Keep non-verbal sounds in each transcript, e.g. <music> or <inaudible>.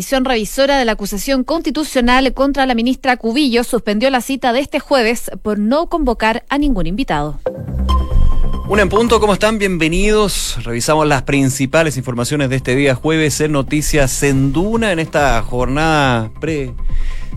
comisión revisora de la acusación constitucional contra la ministra Cubillo suspendió la cita de este jueves por no convocar a ningún invitado. Un en punto, ¿cómo están? Bienvenidos. Revisamos las principales informaciones de este día jueves en Noticias Senduna en esta jornada pre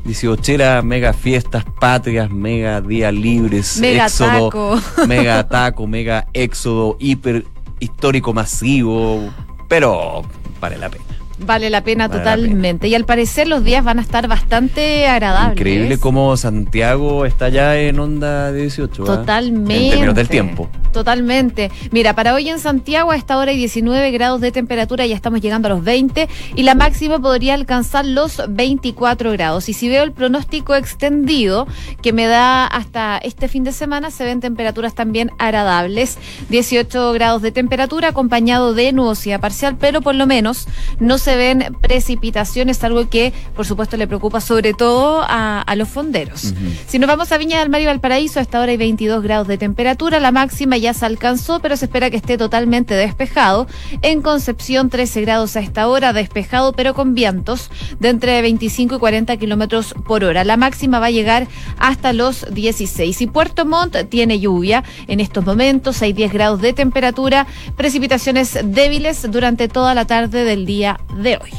18 mega fiestas patrias, mega días libres, Mega éxodo, taco. <laughs> mega taco, mega éxodo, hiper histórico masivo, pero vale la pena. Vale la pena Vale la totalmente. Y al parecer los días van a estar bastante agradables. Increíble cómo Santiago está ya en onda de 18. ¿ah? Totalmente. En términos del tiempo. Totalmente. Mira, para hoy en Santiago a esta hora hay 19 grados de temperatura, ya estamos llegando a los 20 y la máxima podría alcanzar los 24 grados. Y si veo el pronóstico extendido que me da hasta este fin de semana, se ven temperaturas también agradables. 18 grados de temperatura acompañado de nubosidad parcial, pero por lo menos no se ven precipitaciones, algo que por supuesto le preocupa sobre todo a, a los fonderos. Si nos vamos a Viña del Mar y Valparaíso, a esta hora hay 22 grados de temperatura, la máxima ya se alcanzó, pero se espera que esté totalmente despejado. En Concepción, 13 grados a esta hora, despejado, pero con vientos de entre 25 y 40 kilómetros por hora. La máxima va a llegar hasta los 16. Y Puerto Montt tiene lluvia en estos momentos, hay 10 grados de temperatura, precipitaciones débiles durante toda la tarde del día de hoy.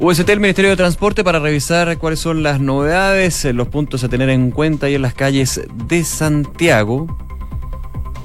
UST, el Ministerio de Transporte, para revisar cuáles son las novedades, eh, los puntos a tener en cuenta ahí en las calles de Santiago.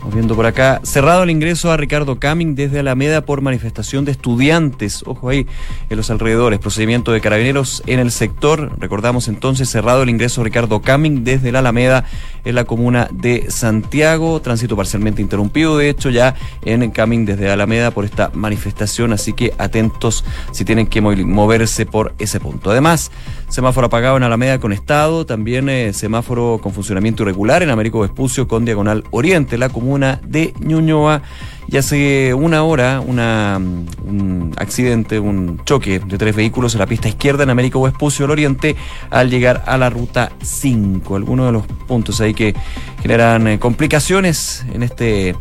Vamos viendo por acá, cerrado el ingreso a Ricardo Caming desde Alameda por manifestación de estudiantes. Ojo ahí, en los alrededores, procedimiento de carabineros en el sector. Recordamos entonces, cerrado el ingreso a Ricardo Caming desde la Alameda en la comuna de Santiago. Tránsito parcialmente interrumpido, de hecho, ya en Caming desde Alameda por esta manifestación. Así que atentos si tienen que moverse por ese punto. Además, semáforo apagado en Alameda con Estado. También eh, semáforo con funcionamiento irregular en Américo Vespucio con Diagonal Oriente, la comuna de Ñuñoa. Y hace una hora, mm, un accidente, un choque de tres vehículos en la pista izquierda en Américo Vespucio, al oriente, al llegar a la ruta 5. Algunos de los puntos ahí que generan eh, complicaciones en este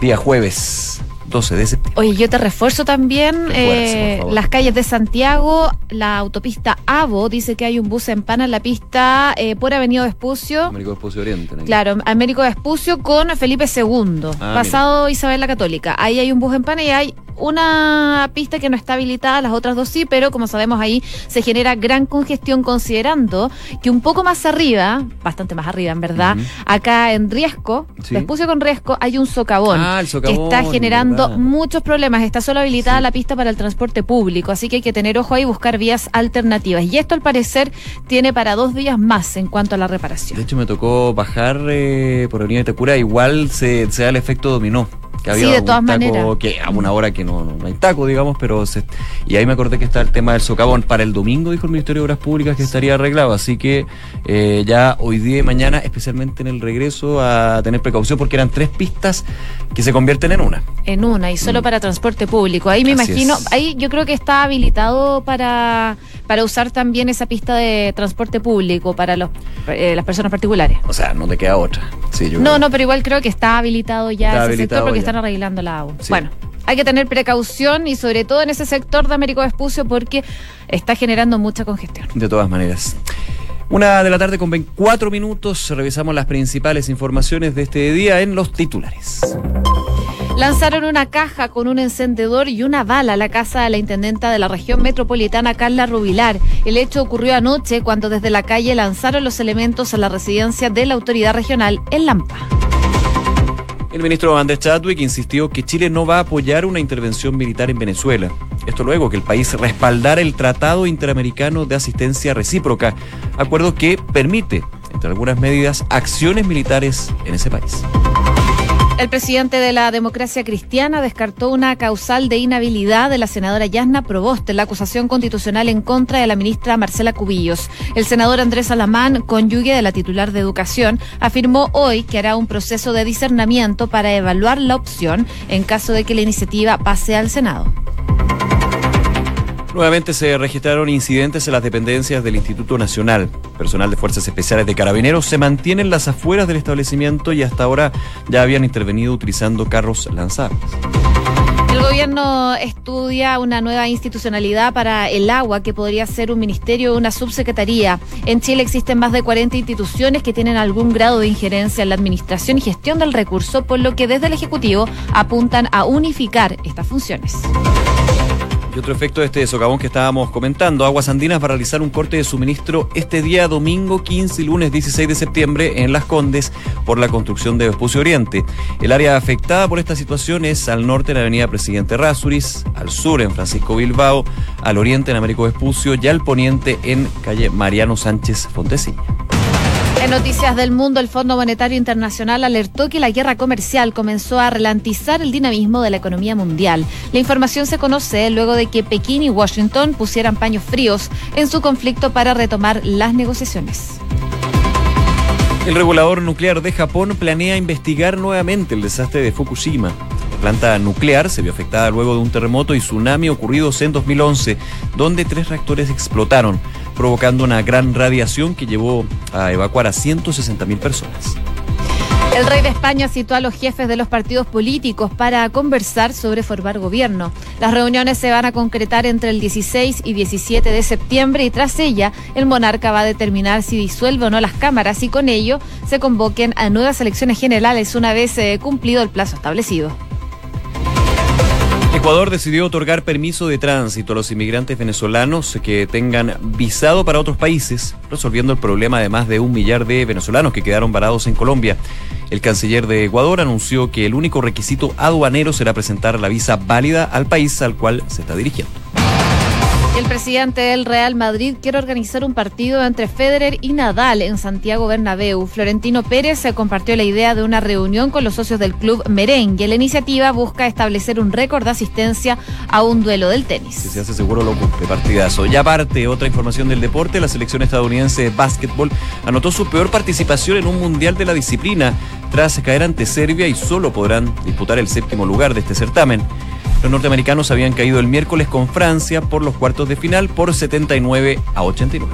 día jueves 12 de septiembre. Oye, yo te refuerzo también eh, las calles de Santiago, la autopista AVO, dice que hay un bus en pana en la pista eh, por Avenida Vespucio. Américo Vespucio Oriente. ¿no? Claro, Américo Vespucio con Felipe II, Ah, pasado Isabel la Católica. Ahí hay un bus en pana y hay una pista que no está habilitada, las otras dos sí, pero como sabemos ahí se genera gran congestión considerando que un poco más arriba, bastante más arriba en verdad, acá en Riesco, Sí. Vespucio con Riesco, hay un socavón Ah, el socavón, que está generando verdad. muchos problemas. Está solo habilitada Sí. la pista para el transporte público, así que hay que tener ojo ahí y buscar vías alternativas. Y esto al parecer tiene para dos días más en cuanto a la reparación. De hecho, me tocó bajar eh, por Avenida Itacura, igual se, se da el efecto dominó. Que Sí, de un todas taco maneras. Que a una hora que no, no hay taco, digamos, pero se- y ahí me acordé que está el tema del socavón. Para el domingo dijo el Ministerio de Obras Públicas que estaría arreglado, así que eh, ya hoy día y mañana, especialmente en el regreso, a tener precaución porque eran tres pistas que se convierten en una. En una y solo Mm. para transporte público. Ahí me Así imagino, es. ahí yo creo que está habilitado para, para usar también esa pista de transporte público para los, eh, las personas particulares. O sea, no te queda otra. Sí, yo No, creo. no, pero igual creo que está habilitado ya Está ese habilitado sector porque ya. Están arreglando la agua. Sí. Bueno, hay que tener precaución y sobre todo en ese sector de Américo Vespucio porque está generando mucha congestión. De todas maneras. Una de la tarde con 24 minutos, revisamos las principales informaciones de este día en los titulares. Lanzaron una caja con un encendedor y una bala a la casa de la intendenta de la región metropolitana, Carla Rubilar. El hecho ocurrió anoche cuando desde la calle lanzaron los elementos a la residencia de la autoridad regional en Lampa. El ministro Andrés Chadwick insistió que Chile no va a apoyar una intervención militar en Venezuela. Esto luego que el país respaldara el Tratado Interamericano de Asistencia Recíproca, acuerdo que permite, entre algunas medidas, acciones militares en ese país. El presidente de la democracia cristiana descartó una causal de inhabilidad de la senadora Yasna Proboste la acusación constitucional en contra de la ministra Marcela Cubillos. El senador Andrés Alamán, cónyuge de la titular de Educación, afirmó hoy que hará un proceso de discernimiento para evaluar la opción en caso de que la iniciativa pase al Senado. Nuevamente se registraron incidentes en las dependencias del Instituto Nacional. Personal de Fuerzas Especiales de Carabineros se mantiene en las afueras del establecimiento y hasta ahora ya habían intervenido utilizando carros lanzables. El gobierno estudia una nueva institucionalidad para el agua que podría ser un ministerio o una subsecretaría. En Chile existen más de 40 instituciones que tienen algún grado de injerencia en la administración y gestión del recurso, por lo que desde el Ejecutivo apuntan a unificar estas funciones. Y otro efecto de este socavón que estábamos comentando, Aguas Andinas va a realizar un corte de suministro este día domingo 15 y lunes 16 de septiembre en Las Condes por la construcción de Vespucio Oriente. El área afectada por esta situación es al norte en la avenida Presidente Rasuris, al sur en Francisco Bilbao, al oriente en Américo Vespucio y al poniente en calle Mariano Sánchez Fontesilla. En Noticias del Mundo, el Fondo Monetario Internacional alertó que la guerra comercial comenzó a ralentizar el dinamismo de la economía mundial. La información se conoce luego de que Pekín y Washington pusieran paños fríos en su conflicto para retomar las negociaciones. El regulador nuclear de Japón planea investigar nuevamente el desastre de Fukushima. La planta nuclear se vio afectada luego de un terremoto y tsunami ocurridos en 2011, donde tres reactores explotaron provocando una gran radiación que llevó a evacuar a 160.000 personas. El rey de España citó a los jefes de los partidos políticos para conversar sobre formar gobierno. Las reuniones se van a concretar entre el 16 y 17 de septiembre y tras ella el monarca va a determinar si disuelve o no las cámaras y con ello se convoquen a nuevas elecciones generales una vez eh, cumplido el plazo establecido. Ecuador decidió otorgar permiso de tránsito a los inmigrantes venezolanos que tengan visado para otros países, resolviendo el problema de más de un millar de venezolanos que quedaron varados en Colombia. El canciller de Ecuador anunció que el único requisito aduanero será presentar la visa válida al país al cual se está dirigiendo. El presidente del Real Madrid quiere organizar un partido entre Federer y Nadal en Santiago Bernabéu. Florentino Pérez se compartió la idea de una reunión con los socios del club merengue. La iniciativa busca establecer un récord de asistencia a un duelo del tenis. Si se hace seguro lo cumple, partidazo. Y aparte, otra información del deporte, la selección estadounidense de básquetbol anotó su peor participación en un mundial de la disciplina tras caer ante Serbia y solo podrán disputar el séptimo lugar de este certamen. Los norteamericanos habían caído el miércoles con Francia por los cuartos de final por 79 a 89.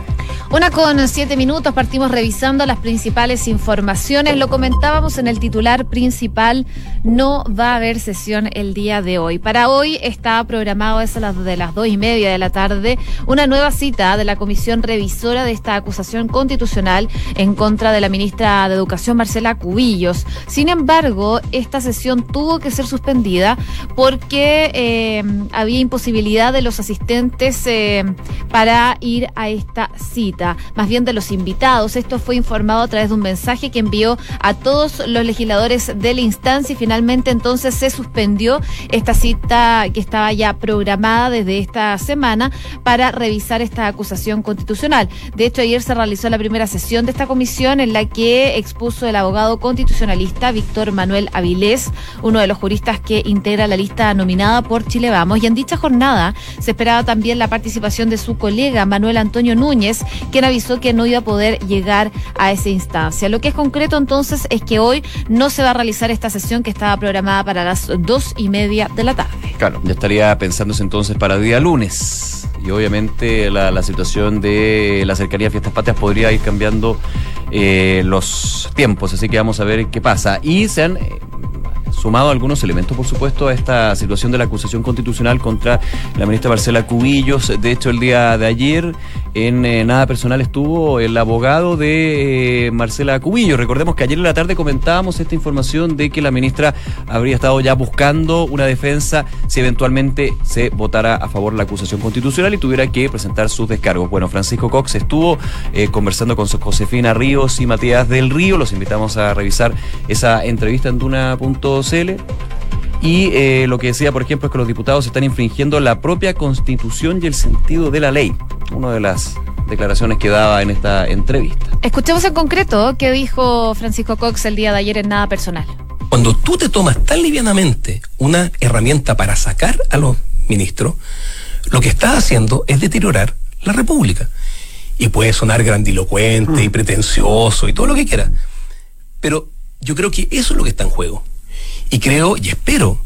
Una con siete minutos, partimos revisando las principales informaciones. Lo comentábamos en el titular principal, no va a haber sesión el día de hoy. Para hoy está programado eso las de las dos y media de la tarde una nueva cita de la comisión revisora de esta acusación constitucional en contra de la ministra de Educación Marcela Cubillos. Sin embargo, esta sesión tuvo que ser suspendida porque eh, había imposibilidad de los asistentes eh, para ir a esta cita más bien de los invitados. Esto fue informado a través de un mensaje que envió a todos los legisladores de la instancia y finalmente entonces se suspendió esta cita que estaba ya programada desde esta semana para revisar esta acusación constitucional. De hecho, ayer se realizó la primera sesión de esta comisión en la que expuso el abogado constitucionalista Víctor Manuel Avilés, uno de los juristas que integra la lista nominada por Chile Vamos. Y en dicha jornada se esperaba también la participación de su colega Manuel Antonio Núñez, quien avisó que no iba a poder llegar a esa instancia. Lo que es concreto entonces es que hoy no se va a realizar esta sesión que estaba programada para las dos y media de la tarde. Claro, ya estaría pensándose entonces para el día lunes. Y obviamente la, situación de la cercanía a fiestas patrias podría ir cambiando eh, los tiempos, así que vamos a ver qué pasa. Y se han sumado algunos elementos, por supuesto, a esta situación de la acusación constitucional contra la ministra Marcela Cubillos. De hecho, el día de ayer, en eh, Nada Personal, estuvo el abogado de eh, Marcela Cubillos. Recordemos que ayer en la tarde comentábamos esta información de que la ministra habría estado ya buscando una defensa si eventualmente se votara a favor la acusación constitucional y tuviera que presentar sus descargos. Bueno, Francisco Cox estuvo eh, conversando con Josefina Ríos y Matías del Río. Los invitamos a revisar esa entrevista en Duna.cl y eh, lo que decía, por ejemplo, es que los diputados están infringiendo la propia constitución y el sentido de la ley. Una de las declaraciones que daba en esta entrevista. Escuchemos en concreto qué dijo Francisco Cox el día de ayer en Nada Personal. Cuando tú te tomas tan livianamente una herramienta para sacar a los ministros, lo que estás haciendo es deteriorar la República. Y puede sonar grandilocuente y mm. pretencioso y todo lo que quiera. Pero yo creo que eso es lo que está en juego. Y creo y espero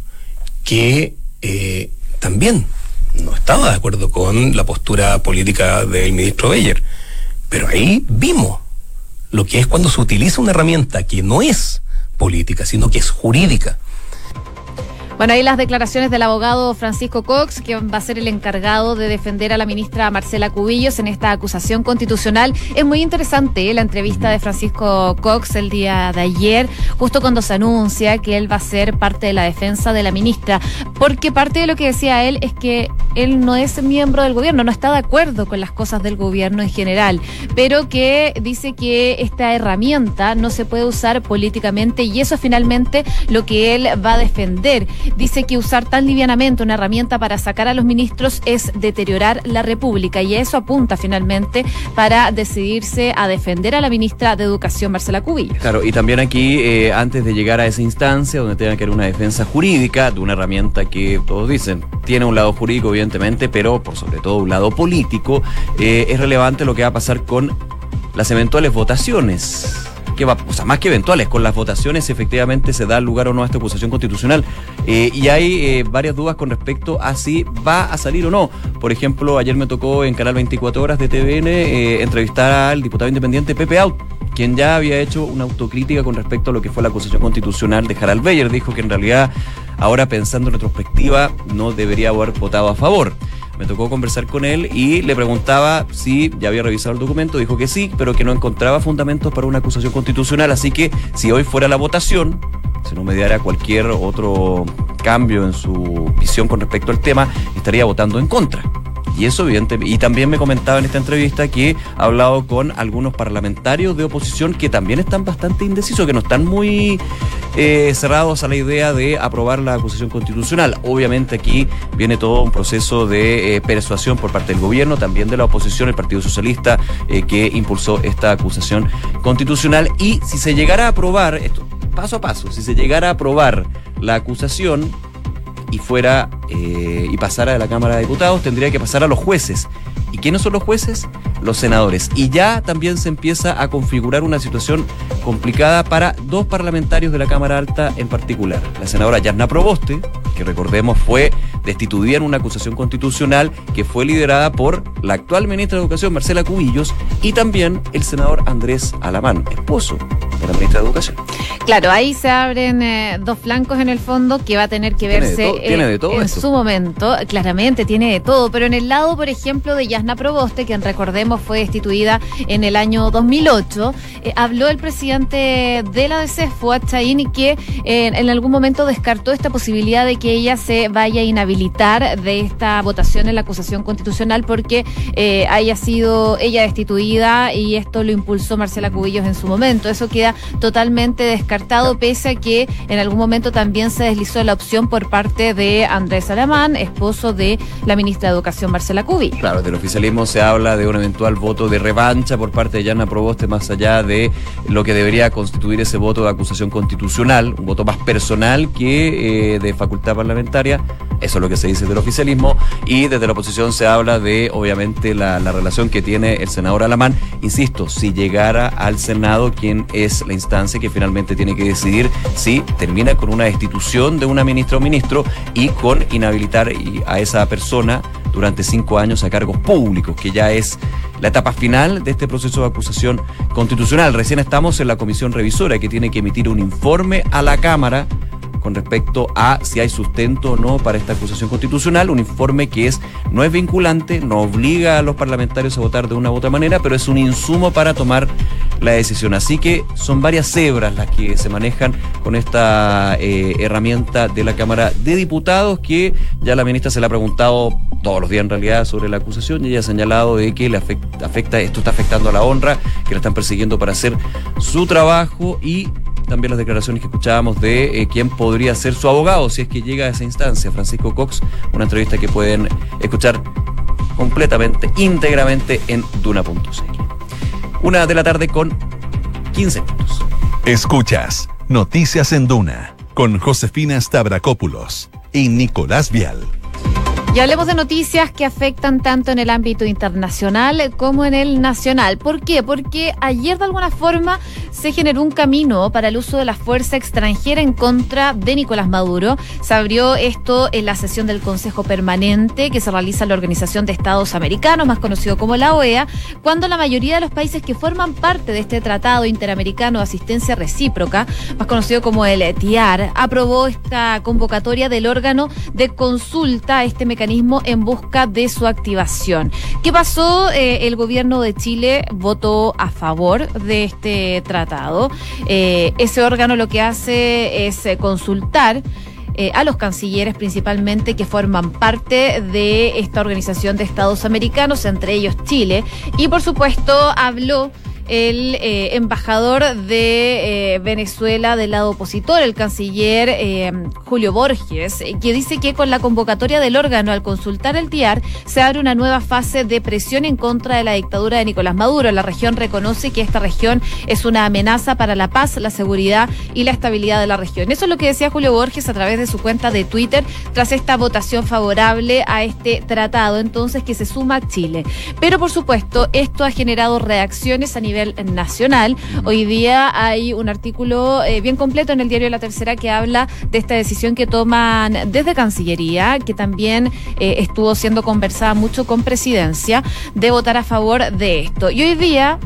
que eh, también no estaba de acuerdo con la postura política del ministro Beyer, pero ahí vimos lo que es cuando se utiliza una herramienta que no es política, sino que es jurídica Bueno, ahí las declaraciones del abogado Francisco Cox, que va a ser el encargado de defender a la ministra Marcela Cubillos en esta acusación constitucional. Es muy interesante ¿eh? la entrevista de Francisco Cox el día de ayer, justo cuando se anuncia que él va a ser parte de la defensa de la ministra, porque parte de lo que decía él es que él no es miembro del gobierno, no está de acuerdo con las cosas del gobierno en general, pero que dice que esta herramienta no se puede usar políticamente y eso es finalmente lo que él va a defender dice que usar tan livianamente una herramienta para sacar a los ministros es deteriorar la República y eso apunta finalmente para decidirse a defender a la ministra de Educación, Marcela Cubillos. Claro, y también aquí, eh, antes de llegar a esa instancia donde tenga que haber una defensa jurídica de una herramienta que todos dicen tiene un lado jurídico, evidentemente, pero por sobre todo un lado político, eh, es relevante lo que va a pasar con las eventuales votaciones que va, o sea, más que eventuales, con las votaciones efectivamente se da lugar o no a esta acusación constitucional. Eh, y hay eh, varias dudas con respecto a si va a salir o no. Por ejemplo, ayer me tocó en Canal 24 Horas de TVN eh, entrevistar al diputado independiente Pepe Out, quien ya había hecho una autocrítica con respecto a lo que fue la acusación constitucional de Harald Beyer. Dijo que en realidad, ahora pensando en retrospectiva, no debería haber votado a favor. Me tocó conversar con él y le preguntaba si ya había revisado el documento, dijo que sí, pero que no encontraba fundamentos para una acusación constitucional, así que si hoy fuera la votación, si no mediara cualquier otro cambio en su visión con respecto al tema, estaría votando en contra. Y eso, evidentemente, y también me comentaba en esta entrevista que ha hablado con algunos parlamentarios de oposición que también están bastante indecisos, que no están muy eh, cerrados a la idea de aprobar la acusación constitucional. Obviamente aquí viene todo un proceso de eh, persuasión por parte del gobierno, también de la oposición, el Partido Socialista, eh, que impulsó esta acusación constitucional. Y si se llegara a aprobar, esto paso a paso, si se llegara a aprobar la acusación, y fuera eh, y pasara de la Cámara de Diputados, tendría que pasar a los jueces. ¿Y quiénes son los jueces? Los senadores. Y ya también se empieza a configurar una situación complicada para dos parlamentarios de la Cámara Alta en particular. La senadora Yasna Proboste, que recordemos fue destituida en una acusación constitucional que fue liderada por la actual ministra de Educación, Marcela Cubillos, y también el senador Andrés Alamán, esposo de la ministra de Educación. Claro, ahí se abren eh, dos flancos en el fondo que va a tener que verse ¿Tiene de en su momento. Claramente tiene de todo, pero en el lado, por ejemplo, de Yasna Proboste, quien recordemos fue destituida en el año 2008, eh, habló el presidente de la DC, Fuad Chaín, que eh, en algún momento descartó esta posibilidad de que ella se vaya a inhabilitar de esta votación en la acusación constitucional porque haya sido ella destituida y esto lo impulsó Marcela Cubillos en su momento. Eso queda totalmente descartado, pese a que en algún momento también se deslizó la opción por parte de Andrés Alamán, esposo de la ministra de Educación Marcela Cubi. Claro, del oficialismo se habla de un eventual voto de revancha por parte de Yana Proboste, más allá de lo que debería constituir ese voto de acusación constitucional, un voto más personal que eh, de facultad parlamentaria. Eso es lo que se dice del oficialismo. Y desde la oposición se habla de, obviamente, la, la relación que tiene el senador Alamán. Insisto, si llegara al Senado, ¿quién es la instancia que finalmente tiene que decidir si termina con una destitución de una ministra o ministro y con inhabilitar a esa persona durante cinco años a cargos públicos, que ya es la etapa final de este proceso de acusación constitucional. Recién estamos en la comisión revisora que tiene que emitir un informe a la Cámara con respecto a si hay sustento o no para esta acusación constitucional, un informe que es no es vinculante, no obliga a los parlamentarios a votar de una u otra manera, pero es un insumo para tomar la decisión. Así que son varias cebras las que se manejan con esta eh, herramienta de la Cámara de Diputados que ya la ministra se le ha preguntado todos los días en realidad sobre la acusación y ella ha señalado de que le afecta, afecta esto está afectando a la honra, que la están persiguiendo para hacer su trabajo y también las declaraciones que escuchábamos de eh, quién podría ser su abogado si es que llega a esa instancia, Francisco Cox, una entrevista que pueden escuchar completamente, íntegramente en duna.cl. Una de la tarde con 15 minutos. Escuchas Noticias en Duna con Josefina Stavrakopoulos y Nicolás Vial. Y hablemos de noticias que afectan tanto en el ámbito internacional como en el nacional. ¿Por qué? Porque ayer de alguna forma se generó un camino para el uso de la fuerza extranjera en contra de Nicolás Maduro. Se abrió esto en la sesión del Consejo Permanente que se realiza en la Organización de Estados Americanos, más conocido como la OEA, cuando la mayoría de los países que forman parte de este Tratado Interamericano de Asistencia Recíproca, más conocido como el TIAR, aprobó esta convocatoria del órgano de consulta este mecanismo en busca de su activación. ¿Qué pasó? Eh, el gobierno de Chile votó a favor de este tratado. Eh, ese órgano lo que hace es eh, consultar. a los cancilleres principalmente que forman parte de esta organización de Estados americanos, entre ellos Chile, y por supuesto habló el eh, embajador de eh, Venezuela del lado opositor, el canciller eh, Julio Borges, que dice que con la convocatoria del órgano al consultar el TIAR se abre una nueva fase de presión en contra de la dictadura de Nicolás Maduro. La región reconoce que esta región es una amenaza para la paz, la seguridad y la estabilidad de la región. Eso es lo que decía Julio Borges a través de su cuenta de Twitter tras esta votación favorable a este tratado, entonces que se suma a Chile. Pero por supuesto, esto ha generado reacciones a nivel nacional. Hoy día hay un artículo eh, bien completo en el diario La Tercera que habla de esta decisión que toman desde Cancillería, que también eh, estuvo siendo conversada mucho con Presidencia, de votar a favor de esto. Y hoy día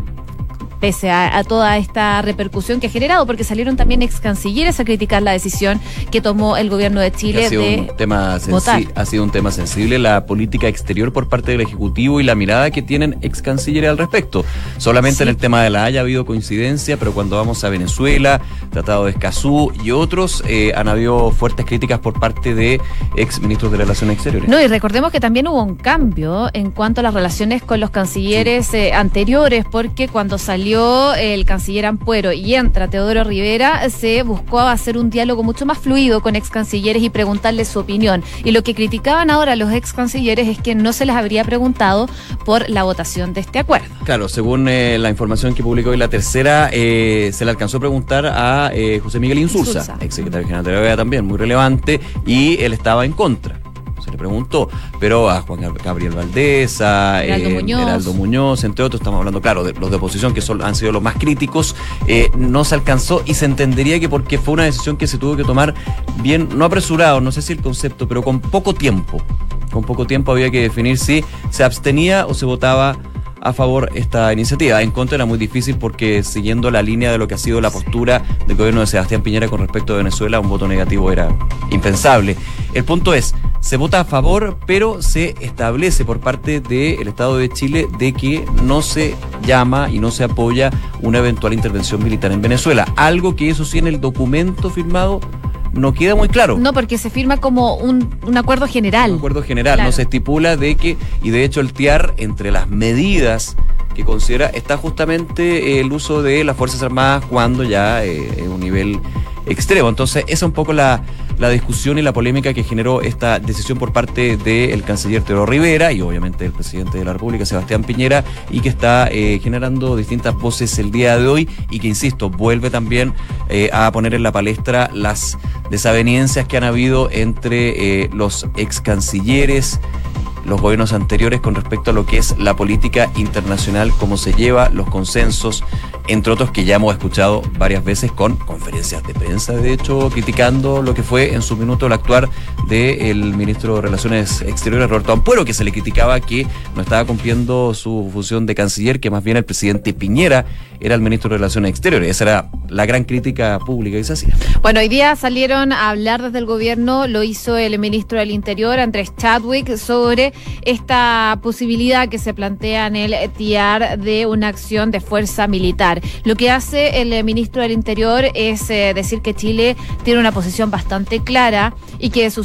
pese a, toda esta repercusión que ha generado, porque salieron también ex cancilleres a criticar la decisión que tomó el gobierno de Chile ha sido de un tema Ha sido un tema sensible la política exterior por parte del Ejecutivo y la mirada que tienen ex cancilleres al respecto. Solamente en el tema de la Haya ha habido coincidencia, pero cuando vamos a Venezuela, Tratado de Escazú y otros, eh, han habido fuertes críticas por parte de ex ministros de Relaciones Exteriores. No, y recordemos que también hubo un cambio en cuanto a las relaciones con los cancilleres eh, anteriores, porque cuando salió el canciller Ampuero y entra Teodoro Rivera, se buscó hacer un diálogo mucho más fluido con ex cancilleres y preguntarles su opinión. Y lo que criticaban ahora los ex cancilleres es que no se les habría preguntado por la votación de este acuerdo. Claro, según eh, la información que publicó hoy la tercera, eh, se le alcanzó a preguntar a eh, José Miguel Insulza, ex secretario general de la OEA también, muy relevante, y él estaba en contra le preguntó, pero a Juan Gabriel Valdés, a Heraldo, eh, Muñoz. entre otros, estamos hablando, claro, de los de oposición que son, han sido los más críticos, eh, no se alcanzó y se entendería que porque fue una decisión que se tuvo que tomar bien, no apresurado, no sé si el concepto, pero con poco tiempo. Con poco tiempo había que definir si se abstenía o se votaba a favor esta iniciativa. En contra era muy difícil porque siguiendo la línea de lo que ha sido la postura del gobierno de Sebastián Piñera con respecto a Venezuela, un voto negativo era impensable. El punto es, se vota a favor, pero se establece por parte del Estado de Chile de que no se llama y no se apoya una eventual intervención militar en Venezuela. Algo que eso sí en el documento firmado no queda muy claro. No, porque se firma como un, acuerdo general. Un acuerdo general, no se estipula de que, y de hecho el TIAR, entre las medidas que considera, está justamente el uso de las Fuerzas Armadas cuando ya eh, es un nivel extremo. Entonces, esa es un poco la, la discusión y la polémica que generó esta decisión por parte del canciller Teodoro Rivera y obviamente del presidente de la República, Sebastián Piñera, y que está eh, generando distintas voces el día de hoy y que, insisto, vuelve también eh, a poner en la palestra las desavenencias que han habido entre eh, los ex cancilleres los gobiernos anteriores con respecto a lo que es la política internacional, cómo se lleva, los consensos, entre otros que ya hemos escuchado varias veces con conferencias de prensa, de hecho, criticando lo que fue en su minuto el actuar del ministro de Relaciones Exteriores, Roberto Ampuero, que se le criticaba que no estaba cumpliendo su función de canciller, que más bien el presidente Piñera era el ministro de Relaciones Exteriores. Esa era la gran crítica pública que se hacía. Bueno, hoy día salieron a hablar desde el gobierno, lo hizo el ministro del Interior, Andrés Chadwick, sobre esta posibilidad que se plantea en el TIAR de una acción de fuerza militar. Lo que hace el ministro del Interior es eh, decir que Chile tiene una posición bastante clara y que su,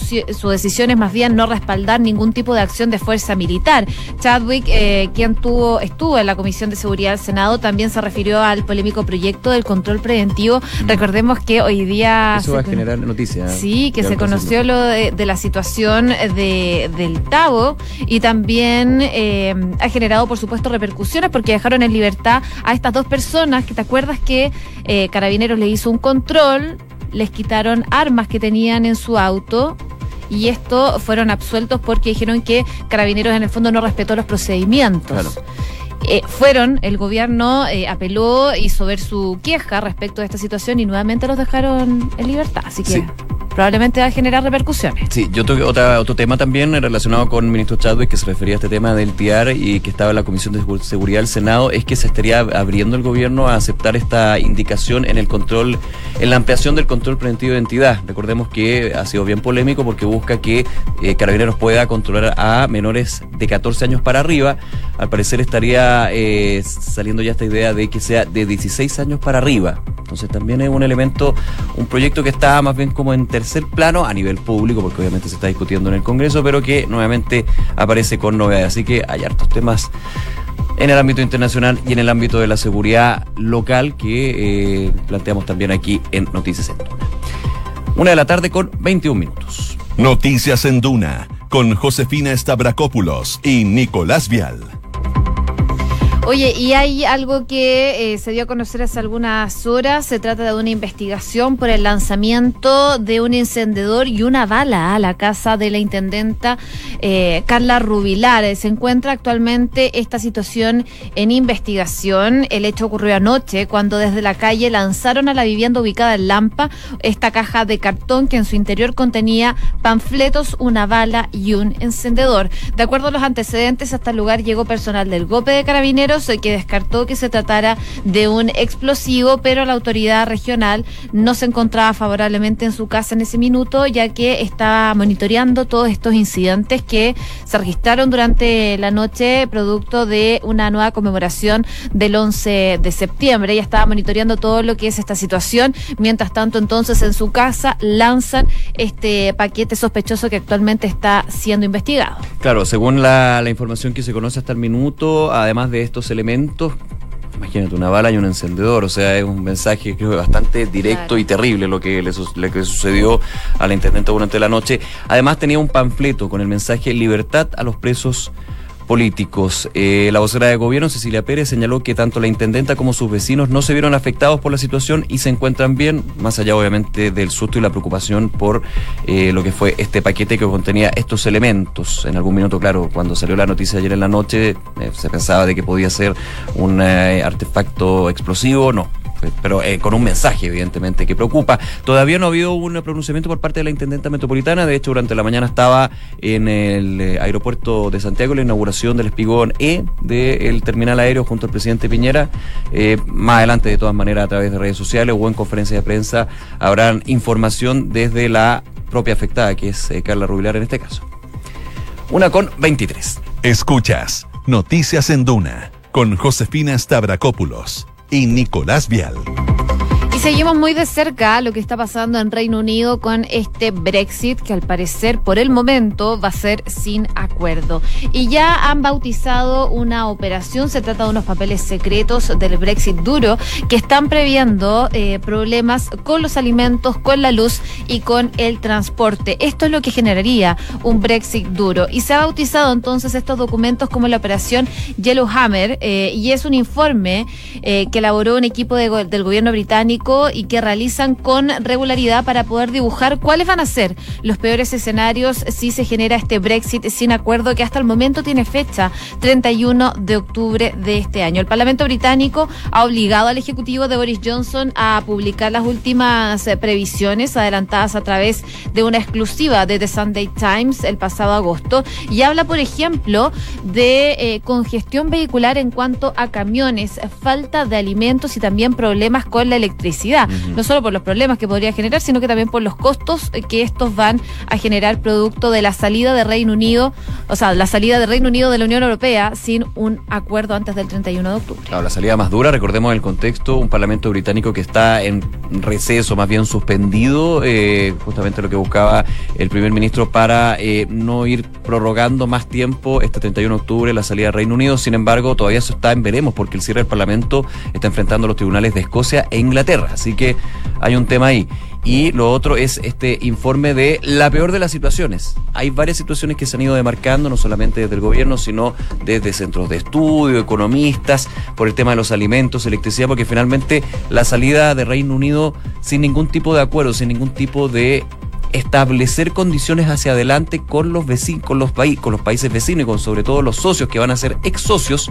decisión es más bien no respaldar ningún tipo de acción de fuerza militar. Chadwick, eh, quien tuvo, estuvo en la Comisión de Seguridad del Senado, también se refirió al polémico proyecto del control preventivo. Mm. Recordemos que hoy día... Eso va a generar noticias. Sí, que se conoció lo de, la situación de, del Tavo y también eh, ha generado, por supuesto, repercusiones porque dejaron en libertad a estas dos personas que te acuerdas que eh, Carabineros le hizo un control, les quitaron armas que tenían en su auto y esto fueron absueltos porque dijeron que Carabineros en el fondo no respetó los procedimientos. Eh, fueron, el gobierno eh, apeló, hizo ver su queja respecto de esta situación y nuevamente los dejaron en libertad. Así que probablemente va a generar repercusiones. Sí, yo tuve otra, otro tema también relacionado con el ministro Chadwick que se refería a este tema del TIAR y que estaba en la Comisión de Seguridad del Senado, es que se estaría abriendo el gobierno a aceptar esta indicación en el control, en la ampliación del control preventivo de identidad. Recordemos que ha sido bien polémico porque busca que eh, Carabineros pueda controlar a menores de 14 años para arriba. Al parecer estaría eh, saliendo ya esta idea de que sea de 16 años para arriba. Entonces también es un elemento, un proyecto que está más bien como en tercer plano a nivel público, porque obviamente se está discutiendo en el Congreso, pero que nuevamente aparece con novedades. Así que hay hartos temas en el ámbito internacional y en el ámbito de la seguridad local que eh, planteamos también aquí en Noticias en Duna. Una de la tarde con 21 minutos. Noticias en Duna con Josefina Stavrakopoulos y Nicolás Vial. Oye, y hay algo que eh, se dio a conocer hace algunas horas. Se trata de una investigación por el lanzamiento de un encendedor y una bala a la casa de la intendenta eh, Carla Rubilar. Se encuentra actualmente esta situación en investigación. El hecho ocurrió anoche cuando desde la calle lanzaron a la vivienda ubicada en Lampa esta caja de cartón que en su interior contenía panfletos, una bala y un encendedor. De acuerdo a los antecedentes, hasta el lugar llegó personal del GOPE de Carabineros que descartó que se tratara de un explosivo, pero la autoridad regional no se encontraba favorablemente en su casa en ese minuto, ya que estaba monitoreando todos estos incidentes que se registraron durante la noche producto de una nueva conmemoración del 11 de septiembre. Ella estaba monitoreando todo lo que es esta situación. Mientras tanto, entonces en su casa lanzan este paquete sospechoso que actualmente está siendo investigado. Claro, según la, la información que se conoce hasta el minuto, además de elementos, imagínate una bala y un encendedor, o sea, es un mensaje creo bastante directo y terrible lo que le, que sucedió a la intendente durante la noche. Además tenía un panfleto con el mensaje libertad a los presos políticos. Eh, la vocera de gobierno, Cecilia Pérez, señaló que tanto la intendenta como sus vecinos no se vieron afectados por la situación y se encuentran bien, más allá obviamente del susto y la preocupación por eh, lo que fue este paquete que contenía estos elementos. En algún minuto, claro, cuando salió la noticia ayer en la noche, eh, se pensaba de que podía ser un artefacto explosivo, no pero eh, con un mensaje, evidentemente, que preocupa. Todavía no ha habido un pronunciamiento por parte de la Intendenta Metropolitana. De hecho, durante la mañana estaba en el eh, aeropuerto de Santiago la inauguración del espigón E del terminal aéreo junto al presidente Piñera. Eh, más adelante, de todas maneras, a través de redes sociales o en conferencia de prensa, habrán información desde la propia afectada, que es Carla Rubilar en este caso. Una con 23. Escuchas Noticias en Duna con Josefina Stavrakopoulos y Nicolás Vial seguimos muy de cerca lo que está pasando en Reino Unido con este Brexit, que al parecer por el momento va a ser sin acuerdo. Y ya han bautizado una operación, se trata de unos papeles secretos del Brexit duro, que están previendo eh, problemas con los alimentos, con la luz y con el transporte. Esto es lo que generaría un Brexit duro. Y se ha bautizado entonces estos documentos como la operación Yellowhammer, eh, y es un informe eh, que elaboró un equipo del gobierno británico y que realizan con regularidad para poder dibujar cuáles van a ser los peores escenarios si se genera este Brexit sin acuerdo que hasta el momento tiene fecha 31 de octubre de este año. El Parlamento británico ha obligado al Ejecutivo de Boris Johnson a publicar las últimas eh, previsiones adelantadas a través de una exclusiva de The Sunday Times el pasado agosto y habla, por ejemplo, de eh, congestión vehicular en cuanto a camiones, falta de alimentos y también problemas con la electricidad no solo por los problemas que podría generar, sino que también por los costos que estos van a generar producto de la salida de Reino Unido, o sea, la salida de Reino Unido de la Unión Europea sin un acuerdo antes del 31 de octubre. Claro, la salida más dura, recordemos el contexto, un Parlamento británico que está en receso, más bien suspendido, eh, justamente lo que buscaba el primer ministro para eh, no ir prorrogando más tiempo este 31 de octubre la salida de Reino Unido. Sin embargo, todavía eso está en veremos porque el cierre del Parlamento está enfrentando los tribunales de Escocia e Inglaterra. Así que hay un tema ahí. Y lo otro es este informe de la peor de las situaciones. Hay varias situaciones que se han ido demarcando, no solamente desde el gobierno, sino desde centros de estudio, economistas, por el tema de los alimentos, electricidad, porque finalmente la salida de Reino Unido sin ningún tipo de acuerdo, sin ningún tipo de establecer condiciones hacia adelante con los vecinos, con los, países, con los países vecinos y con sobre todo los socios que van a ser ex socios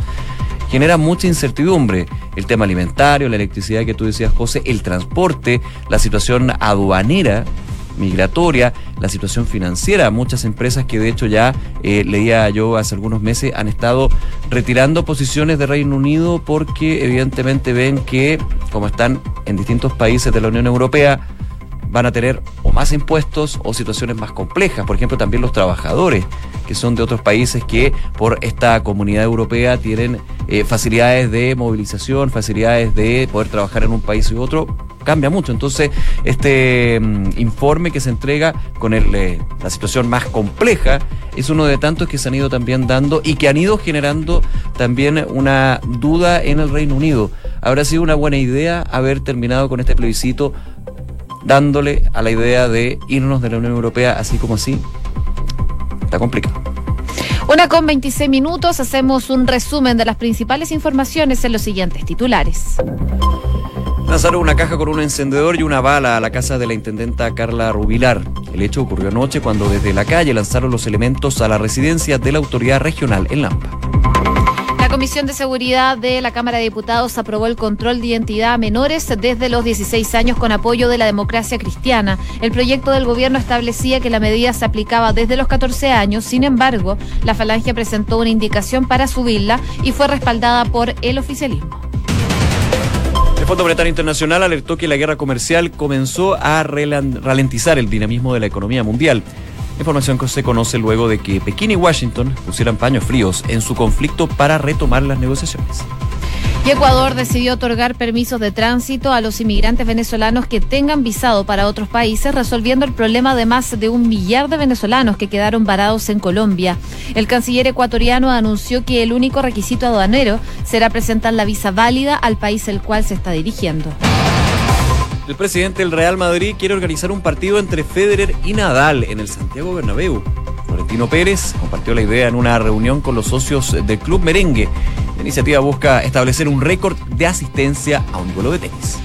genera mucha incertidumbre. El tema alimentario, la electricidad que tú decías, José, el transporte, la situación aduanera migratoria, la situación financiera. Muchas empresas que de hecho ya eh, leía yo hace algunos meses han estado retirando posiciones de Reino Unido porque evidentemente ven que como están en distintos países de la Unión Europea, van a tener o más impuestos o situaciones más complejas. Por ejemplo, también los trabajadores que son de otros países que por esta comunidad europea tienen eh, facilidades de movilización, facilidades de poder trabajar en un país u otro, cambia mucho. Entonces, este mm, informe que se entrega con eh, la situación más compleja es uno de tantos que se han ido también dando y que han ido generando también una duda en el Reino Unido. Habrá sido una buena idea haber terminado con este plebiscito dándole a la idea de irnos de la Unión Europea así como así, está complicado. Una con 26 minutos, hacemos un resumen de las principales informaciones en los siguientes titulares. Lanzaron una caja con un encendedor y una bala a la casa de la intendenta Carla Rubilar. El hecho ocurrió anoche cuando desde la calle lanzaron los elementos a la residencia de la autoridad regional en Lampa. Comisión de Seguridad de la Cámara de Diputados aprobó el control de identidad a menores desde los 16 años con apoyo de la democracia cristiana. El proyecto del gobierno establecía que la medida se aplicaba desde los 14 años, sin embargo, la Falange presentó una indicación para subirla y fue respaldada por el oficialismo. El Fondo Monetario Internacional alertó que la guerra comercial comenzó a ralentizar el dinamismo de la economía mundial. Información que se conoce luego de que Pekín y Washington pusieran paños fríos en su conflicto para retomar las negociaciones. Y Ecuador decidió otorgar permisos de tránsito a los inmigrantes venezolanos que tengan visado para otros países, resolviendo el problema de más de un millar de venezolanos que quedaron varados en Colombia. El canciller ecuatoriano anunció que el único requisito aduanero será presentar la visa válida al país al cual se está dirigiendo. El presidente del Real Madrid quiere organizar un partido entre Federer y Nadal en el Santiago Bernabéu. Florentino Pérez compartió la idea en una reunión con los socios del Club Merengue. La iniciativa busca establecer un récord de asistencia a un duelo de tenis.